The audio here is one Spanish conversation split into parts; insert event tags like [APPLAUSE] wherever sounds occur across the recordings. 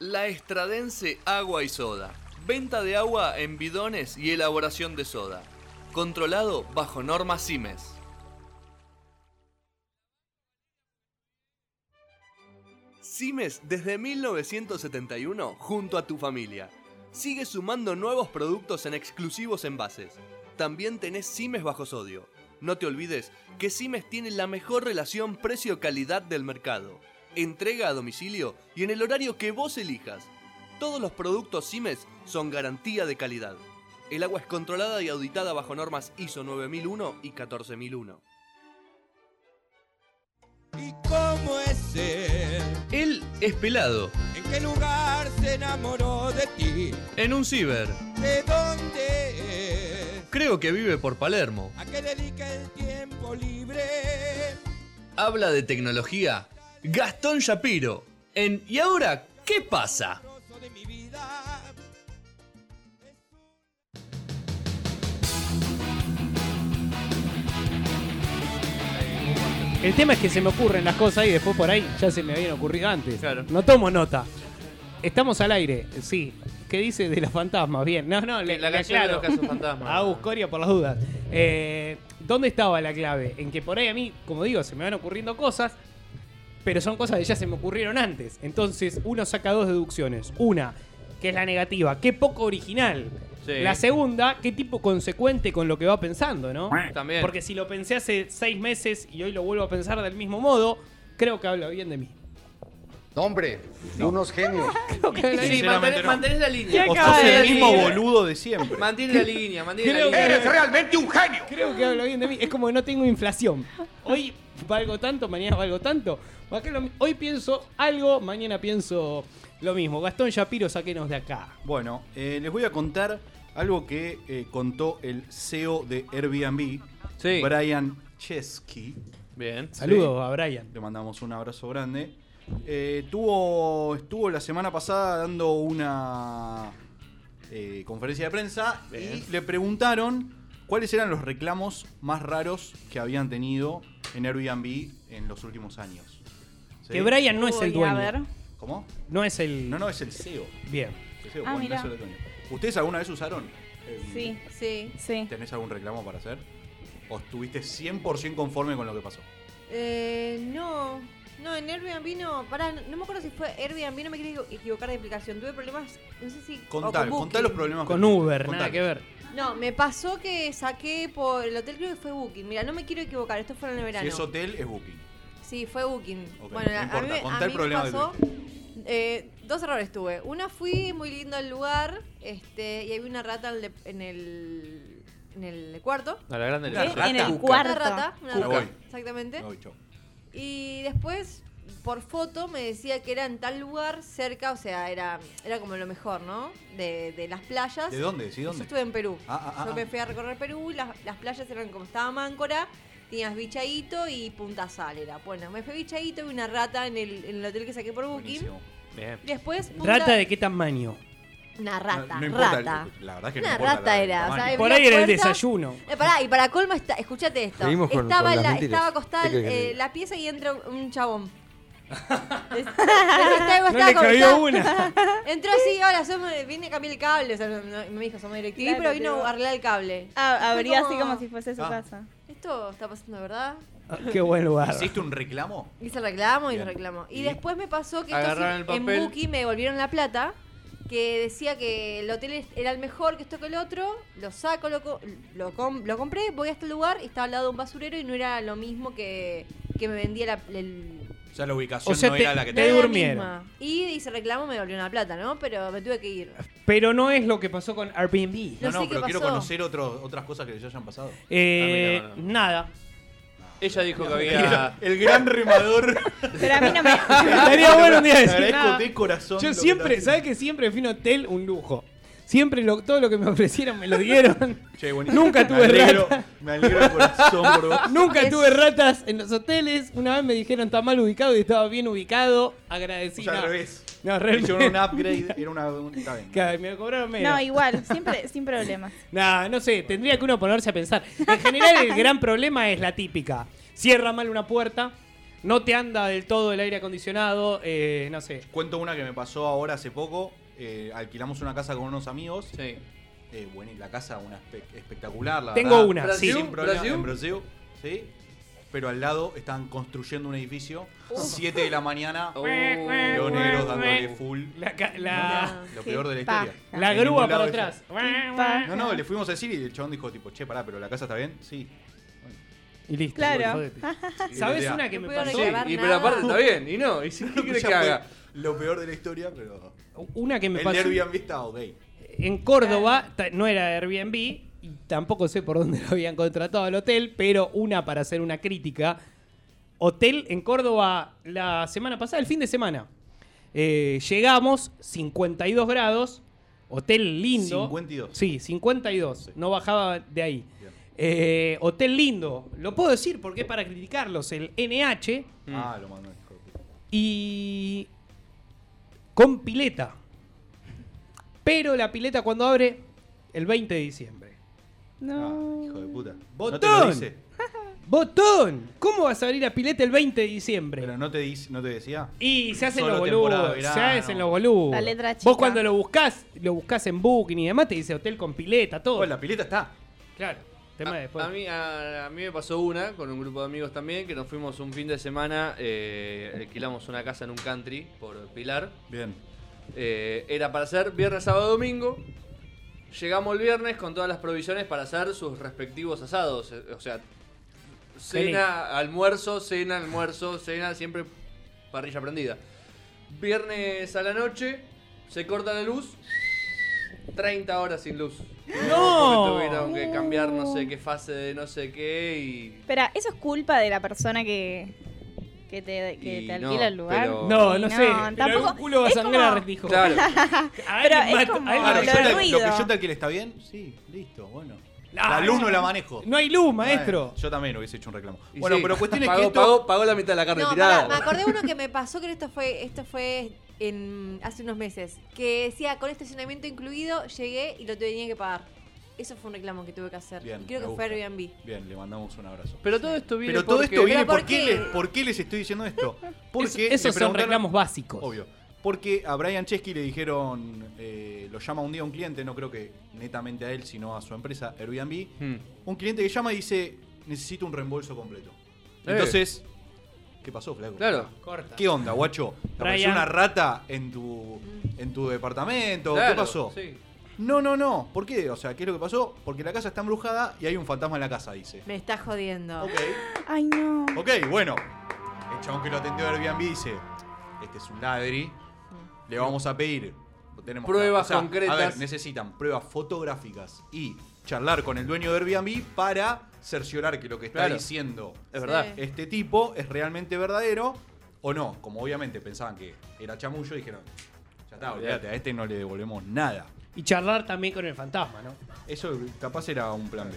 La Estradense Agua y Soda. Venta de agua en bidones y elaboración de soda. Controlado bajo normas CIMES. CIMES desde 1971 junto a tu familia. Sigue sumando nuevos productos en exclusivos envases. También tenés CIMES bajo sodio. No te olvides que CIMES tiene la mejor relación precio-calidad del mercado. Entrega a domicilio y en el horario que vos elijas. Todos los productos CIMES son garantía de calidad. El agua es controlada y auditada bajo normas ISO 9001 y 14001. ¿Y cómo es él? Él es pelado. ¿En qué lugar se enamoró de ti? En un ciber. ¿De dónde es? Creo que vive por Palermo. ¿A qué dedica el tiempo libre? Habla de tecnología. Gastón Shapiro. En ¿Y ahora qué pasa? El tema es que se me ocurren las cosas y después por ahí ya se me habían ocurrido antes. Claro. No tomo nota. Estamos al aire, sí. ¿Qué dice de las fantasmas? Bien. No, no, le, La le canción de aclaro. los casos fantasmas. [LAUGHS] A Coria por las dudas. Eh, ¿Dónde estaba la clave? En que por ahí a mí, como digo, se me van ocurriendo cosas, pero son cosas que ya se me ocurrieron antes. Entonces uno saca dos deducciones. Una, que es la negativa, qué poco original. Sí. La segunda, qué tipo consecuente con lo que va pensando, ¿no? También. Porque si lo pensé hace seis meses y hoy lo vuelvo a pensar del mismo modo, creo que habla bien de mí. No, hombre, unos genios. [LAUGHS] Creo que habla Sí, mantenés, no. mantenés la línea. O sos el mismo línea. boludo de siempre. Mantén la línea, mantén la línea. Eres realmente un genio. Creo que habla bien de mí. Es como que no tengo inflación. Hoy valgo tanto, mañana valgo tanto. Hoy pienso algo, mañana pienso lo mismo. Gastón Shapiro, saquenos de acá. Bueno, eh, les voy a contar algo que eh, contó el CEO de Airbnb, Sí. Brian Chesky. Bien. Saludos a Brian. Le mandamos un abrazo grande. Eh, tuvo, estuvo la semana pasada dando una eh, conferencia de prensa Bien. y le preguntaron cuáles eran los reclamos más raros que habían tenido en Airbnb en los últimos años. ¿Sí? Que Brian no es el Uy, a ver. dueño. ¿Cómo? No es el. No, no, es el CEO. Bien. El CEO, Ah, bueno, eso es el dueño. ¿Ustedes alguna vez usaron? Airbnb? Sí, Sí. sí. ¿Tenés algún reclamo para hacer? ¿O estuviste 100% conforme con lo que pasó? Eh, no. No, en Airbnb no. Pará, no, no me acuerdo si fue Airbnb, no me quiero equivocar de aplicación. Tuve problemas, no sé si. Contar, con contá los problemas. Con que- Uber, contá. nada que ver. No, me pasó que saqué por el hotel, creo que fue Booking. Mira, no me quiero equivocar, esto fue en el verano. Si es hotel, es Booking. Sí, fue Booking. Ok, bueno, no a- mí, a el mí problema me pasó. eh, dos errores tuve. Una fui muy lindo el lugar, este, y había una rata en el, en el, en el cuarto. A la grande rata. En el cuarto. Una rata, una rata, exactamente. Me voy. Y después, por foto, me decía que era en tal lugar cerca, o sea, era, era como lo mejor, ¿no? De, de las playas. ¿De dónde? ¿Sí, Yo dónde? estuve en Perú. Ah, ah, ah, Yo ah. me fui a recorrer Perú y las, las playas eran como estaba Máncora, tenías Bichaíto y Punta Sal era. Bueno, me fui a Bichaíto y una rata en el, en el hotel que saqué por Booking. Buenísimo. Bien. Y después. Punta- ¿Rata de qué tamaño? Una rata, No, no importa, rata. La verdad es que no Una importa rata la- era, o sea, Por ahí era el desayuno. Eh, pará, y para colmo, está, escuchate esto. Seguimos con- Estaba con en las la, estaba acostada ¿Qué querés que eh, la pieza y entra un, chabón. [LAUGHS] Es- estaba- No le con- una. [LAUGHS] Entró así, hola, somos, vine a cambiar el cable. O sea, no- no- me dijo, somos DirecTV, Claro, pero vino a arreglar el cable. Ah, abría así como- si fuese su Ah. casa. Esto está pasando, ¿verdad? Ah, Qué buen lugar. ¿Hiciste un reclamo? Hice el reclamo y reclamo. Y, ¿Y? después me pasó que en. Booking me devolvieron la plata. Que decía que el hotel era el mejor que esto que el otro. Lo saco, lo, co- lo, com- lo compré, voy a este lugar y estaba al lado de un basurero y no era lo mismo que, que me vendía la, el, O sea, la ubicación O sea, no te- era la que te no era la durmieron. misma. Y hice reclamo, me devolvieron la plata, ¿no? Pero me tuve que ir. Pero no es lo que pasó con Airbnb. No, No no, sé qué pero quiero conocer otro- otras cosas que les hayan pasado. Eh, A mí no, no. Nada. Ella dijo que había. El gran remador. Pero a mí no me. Estaría bueno un día decir agradezco de corazón. Yo siempre, ¿sabes que siempre fui a un hotel un lujo? Siempre lo- todo lo que me ofrecieron me lo dieron. Che. Nunca Me tuve alegro- rata. Me alegro de corazón por vos. Nunca Es- tuve ratas en los hoteles. Una vez me dijeron está mal ubicado y estaba bien ubicado. O Agradecí. sea, al revés. No, Me realmente. hicieron un upgrade. [LAUGHS] Era una. un- Está bien. Me cobraron menos. No, igual, siempre, sin problemas. [LAUGHS] Nah, no sé, tendría que uno ponerse a pensar. En general, el gran problema es la típica. Cierra mal una puerta, no te anda del todo el aire acondicionado, eh, no sé. Cuento una que me pasó ahora hace poco. Eh, alquilamos una casa con unos amigos. Sí. Eh, bueno, y la casa una espe- espectacular, la Tengo verdad. una, Brasil, sí. Sin problema, Brasil. en Brasil, sí. Pero al lado estaban construyendo un edificio. 7 de la mañana. Oh. Los negros dándole full. La, ca- la- Lo peor de la paja. historia. la grúa para atrás. No, no, le fuimos a decir y el chabón dijo tipo, che, pará, pero la casa está bien. Sí. Y listo. Claro. Y [LAUGHS] ¿Sabes una que No me pasó? Sí, y pero aparte está bien. Y no, ¿y si [LAUGHS] Ya que haga? Lo peor de la historia, pero. Una que me El pasó. de Airbnb estaba ok. En Córdoba no era Airbnb y tampoco sé por dónde [LAUGHS] lo habían contratado al hotel, pero una para hacer una crítica. Hotel en Córdoba la semana pasada, el fin de semana. Eh, llegamos, 52 grados, hotel lindo. 52. Sí, 52, Sí. no bajaba de ahí. Eh, hotel lindo, lo puedo decir porque es para criticarlos, el NH Mm. Ah, lo mandó. y con pileta. Pero la pileta cuando abre el 20 de diciembre. No. Ah, hijo de puta. ¡Botón! No te lo dice. [LAUGHS] ¡Botón! ¿Cómo vas a abrir la pileta el 20 de diciembre? Pero no te, dice, no te decía. y se hacen Solo los boludos. Se verano. hacen los boludos. La letra Vos chica. cuando lo buscás, lo buscás en Booking y demás, te dice hotel con pileta, todo. Oh, la pileta está. Claro. Tema de A, después. a mí, a, a mí me pasó una con un grupo de amigos también que nos fuimos un fin de semana, eh, alquilamos una casa en un country por Pilar. Bien. Eh, era para hacer viernes, sábado, domingo. Llegamos el viernes con todas las provisiones para hacer sus respectivos asados. eh, O sea, cena, almuerzo, cena, almuerzo, cena, siempre parrilla prendida. Viernes a la noche, se corta la luz. 30 horas sin luz. ¡No! Porque tuvieron que cambiar no sé qué fase de no sé qué y. Espera, ¿eso es culpa de la persona que, que te, que te no, alquila el lugar? pero- no, no, no, sé. tampoco- Pero algún culo va a sangrar, como- dijo. Claro. [LAUGHS] Pero es como- lo yo mata- te- lo que yo te alquile está bien. Sí, listo, bueno. Ah, la luz no. no la manejo. No hay luz, maestro. Yo también hubiese hecho un reclamo. Y Bueno, sí, pero cuestión es pagó, que esto. pagó, pagó la mitad de la carne No, tirada. pará, me acordé uno que me [LAUGHS] pasó que esto fue, esto fue en, hace unos meses. Que decía con estacionamiento incluido, llegué y lo tenía que pagar. Eso fue un reclamo que tuve que hacer. Bien, y creo que fue. Airbnb. Bien, le mandamos un abrazo. Pero todo esto viene Pero todo porque- esto viene. ¿Pero por ¿por, qué? qué? les, ¿Por qué les estoy diciendo esto? [LAUGHS] Porque Es- esos son reclamos básicos. Obvio. Porque a Brian Chesky le dijeron, eh, lo llama un día un cliente, no creo que netamente a él, sino a su empresa, Airbnb. Hmm. Un cliente que llama y dice, necesito un reembolso completo. Eh. Entonces, ¿qué pasó, flaco? Claro. Corta. ¿Qué onda, guacho? ¿Te apareció una rata en tu, en tu departamento? claro, ¿Qué pasó? sí. No, no, no. ¿Por qué? O sea, ¿qué es lo que pasó? Porque la casa está embrujada y hay un fantasma en la casa, dice. Me está jodiendo. Ok. Ay, no. Ok, bueno. El chabón que lo atendió a Airbnb dice, este es un ladri, le vamos a pedir... Tenemos Pruebas o sea, concretas. A ver, necesitan pruebas fotográficas y charlar con el dueño de Airbnb para cerciorar que lo que está Claro. diciendo Es verdad. Sí. este tipo es realmente verdadero o no. Como obviamente pensaban que era chamullo, dijeron, ya está, olvídate, a este no le devolvemos nada. Y charlar también con el fantasma, ¿no? Eso capaz era un plan B.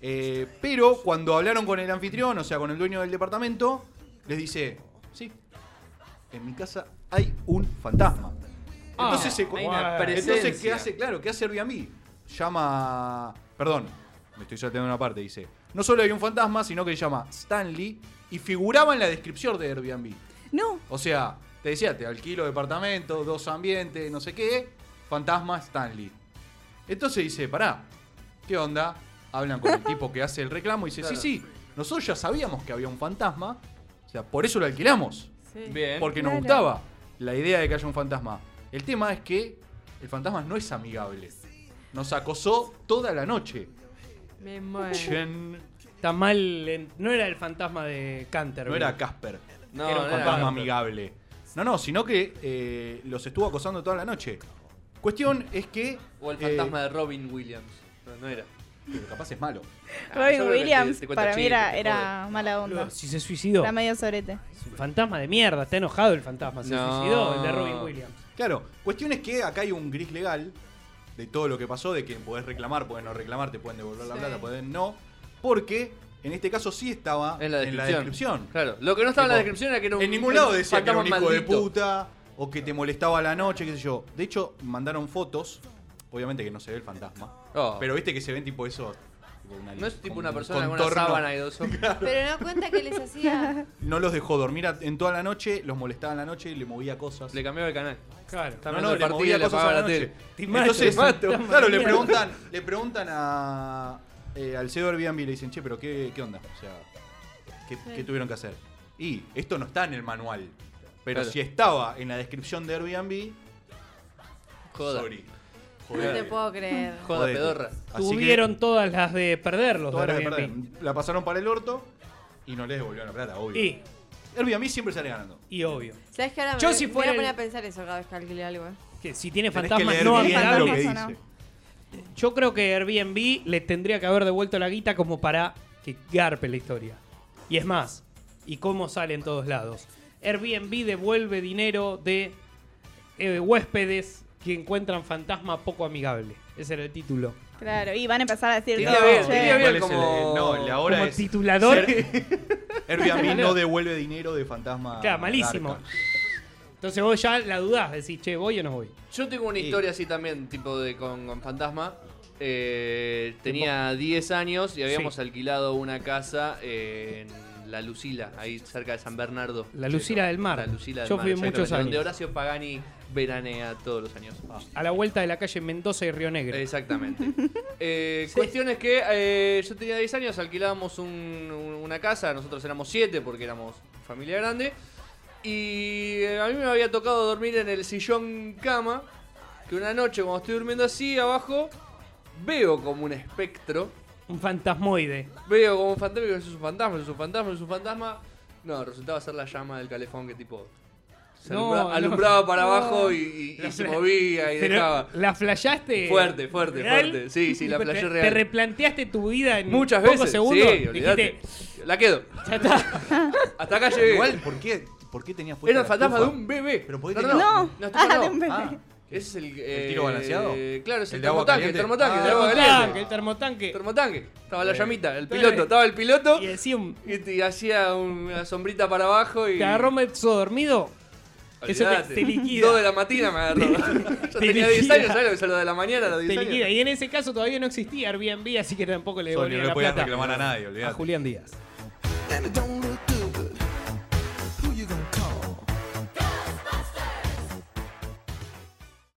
Eh, pero cuando hablaron con el anfitrión, o sea, con el dueño del departamento, les dice, sí, en mi casa hay un fantasma. Ah, Entonces, se, hay una entonces presencia. ¿qué hace? Claro, ¿qué hace Airbnb? Llama... Perdón, me estoy saltando una parte, dice. No solo hay un fantasma, sino que se llama Stanley y figuraba en la descripción de Airbnb. No. O sea, te decía, te alquilo departamento, dos ambientes, no sé qué, fantasma Stanley. Entonces dice, pará, ¿qué onda? Hablan con el tipo que hace el reclamo y dice, Claro. sí, sí, nosotros ya sabíamos que había un fantasma, o sea, por eso lo alquilamos, Sí. Bien. porque nos Claro. gustaba la idea de que haya un fantasma. El tema es que el fantasma no es amigable. Nos acosó toda la noche. Me muero. Está mal. en- No era el fantasma de Canter. No era Casper. No, era un no fantasma amigable. No, no, sino que eh, los estuvo acosando toda la noche. Cuestión es que. O el eh, fantasma de Robin Williams. No era. pero capaz es malo. Ah, Robin te- Williams, te para mí era, mala onda. Si se suicidó. Era medio sorete. Es un fantasma de mierda. Está enojado el fantasma. Se No. suicidó el de Robin Williams. Claro, cuestión es que acá hay un gris legal de todo lo que pasó, de que podés reclamar, podés no reclamar, te pueden devolver la plata, pueden no. Porque en este caso sí estaba En la descripción. descripción. Claro. Lo que no estaba en la descripción era que era un. En ningún lado decía que era un hijo de puta o que te molestaba a la noche, qué sé yo. De hecho, mandaron fotos. Obviamente que no se ve el fantasma. Oh. Pero viste que se ven tipo esos. una- No es tipo un una persona con una contorno. sábana y dos [LAUGHS] ojos. Pero no cuenta que les hacía. No los dejó dormir a- en toda la noche, los molestaba en la noche y le movía cosas. Le cambiaba el canal. Claro. Está No, viendo no, el le partido movía y le cosas a apagaba la la noche. tele. Te mato, Entonces, te mato. [LAUGHS] claro, le preguntan, le preguntan a eh, al CEO de Airbnb y le dicen, che, pero qué, qué onda, o sea, ¿qué, qué tuvieron que hacer? Y esto no está en el manual, pero Claro. si estaba en la descripción de Airbnb, Joda. sorry. No te puedo creer. Joda Jodete. pedorra. Así que Tuvieron todas las de perderlos. todas de las de perder. la pasaron para el orto y no les devolvieron la plata, obvio. Y, Airbnb siempre sale ganando. y obvio. ¿Sabes que ahora me, Yo si me fuera voy a el- poner a pensar eso cada vez que alquile algo? eh? Que si tiene Tenés que fantasmas leer no bien lo que amigables. dice. Yo creo que Airbnb le tendría que haber devuelto la guita como para que garpe la historia. Y es más, ¿y cómo sale en todos lados? Airbnb devuelve dinero de eh, huéspedes que encuentran fantasma poco amigable. Ese era el título. Claro, y van a empezar a decir todo, bien, che. tenía bien ¿Cuál es como- el- no, la hora Como es titulador. [LAUGHS] Airbnb no devuelve dinero de fantasma. Claro, malísimo. Entonces vos ya la dudás, decís, che, ¿voy o no voy? Yo tengo una Sí. historia así también, tipo de con, con fantasma. Eh, tenía 10 años y habíamos Sí. alquilado una casa en La Lucila, ahí cerca de San Bernardo. La Lucila del Mar. La Lucila del Yo Mar, fui muchos Donde años. Horacio Pagani veranea todos los años. A la vuelta de la calle Mendoza y Río Negro. Exactamente. [LAUGHS] Eh, Cuestión es que eh, yo tenía 10 años, alquilábamos un- un- una casa, nosotros éramos 7 porque éramos familia grande. Y eh, a mí me había tocado dormir en el sillón cama, que una noche cuando estoy durmiendo así abajo, veo como un espectro. Un fantasmoide. Veo como un fantasma, es un fantasma, es un fantasma, es un fantasma. No, resultaba ser la llama del calefón que tipo... Se No, alumbra- no. alumbraba para No. abajo y, y- y La se movía y Pero, dejaba. ¿La flashaste? Fuerte, fuerte, real? fuerte. Sí, sí, la flashé te, real. Te replanteaste tu vida en Muchas pocos veces. segundos. Sí, olvídate. Dijiste, La quedo. ya está. [LAUGHS] Hasta acá llegué. Igual, ¿por qué, ¿por qué tenías puesta Era el fantasma de un bebé. Pero podés no, no, No, no, ah, [LAUGHS] no. de un bebé. Ah, Ese es el. ¿El tiro balanceado? Claro, es el, ¿El termotanque, el termotanque, el de Ah, el termotanque, el termotanque. Termotanque. Estaba la llamita, el piloto. Estaba el piloto Y decía un. y, y hacía una sombrita para abajo y. ¿Te agarró medio dormido? Eso te, te liquida. Dos de la mañana me agarró. [LAUGHS] [LAUGHS] Yo te tenía 10 liquida. años, ¿sabes lo que es lo de la mañana a los 10 Te años? liquida. Y en ese caso todavía no existía Airbnb, así que tampoco le devolvía no le la podías plata reclamar a nadie, a olvidate. Julián Díaz.